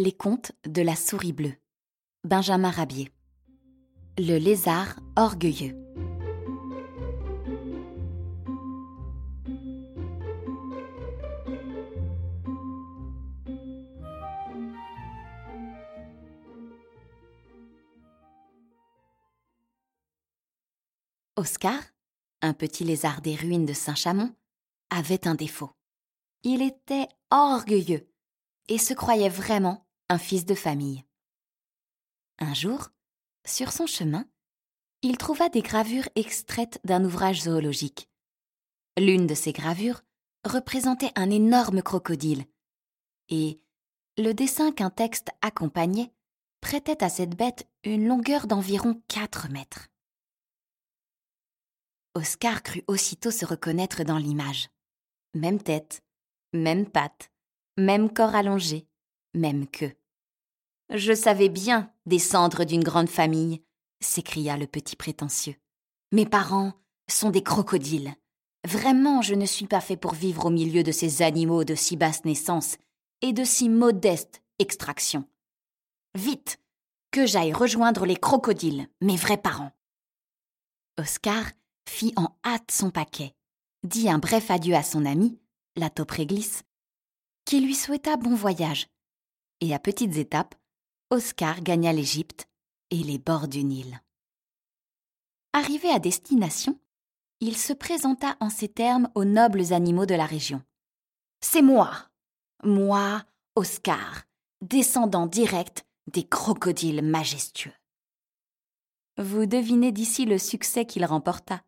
Les contes de la souris bleue. Benjamin Rabier. Le lézard orgueilleux. Oscar, un petit lézard des ruines de Saint-Chamond, avait un défaut. Il était orgueilleux et se croyait vraiment un fils de famille. Un jour, sur son chemin, il trouva des gravures extraites d'un ouvrage zoologique. L'une de ces gravures représentait un énorme crocodile, et le dessin qu'un texte accompagnait prêtait à cette bête une longueur d'environ quatre mètres. Oscar crut aussitôt se reconnaître dans l'image. Même tête, même patte, même corps allongé, même queue. Je savais bien descendre d'une grande famille, s'écria le petit prétentieux. Mes parents sont des crocodiles. Vraiment, je ne suis pas fait pour vivre au milieu de ces animaux de si basse naissance et de si modeste extraction. Vite, que j'aille rejoindre les crocodiles, mes vrais parents. Oscar fit en hâte son paquet, dit un bref adieu à son ami, la taupe qui lui souhaita bon voyage. Et à petites étapes, Oscar gagna l'Égypte et les bords du Nil. Arrivé à destination, il se présenta en ces termes aux nobles animaux de la région. C'est moi, moi, Oscar, descendant direct des crocodiles majestueux. Vous devinez d'ici le succès qu'il remporta.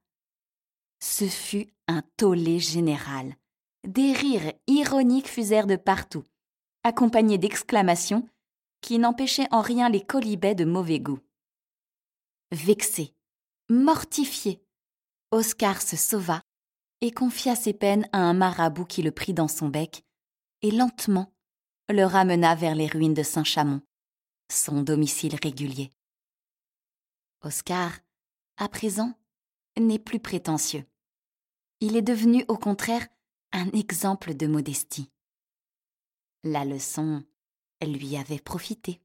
Ce fut un tollé général. Des rires ironiques fusèrent de partout, accompagnés d'exclamations qui n'empêchaient en rien les colibets de mauvais goût. Vexé, mortifié, Oscar se sauva et confia ses peines à un marabout qui le prit dans son bec et lentement le ramena vers les ruines de Saint-Chamond, son domicile régulier. Oscar, à présent, n'est plus prétentieux. Il est devenu au contraire un exemple de modestie. La leçon lui avait profité.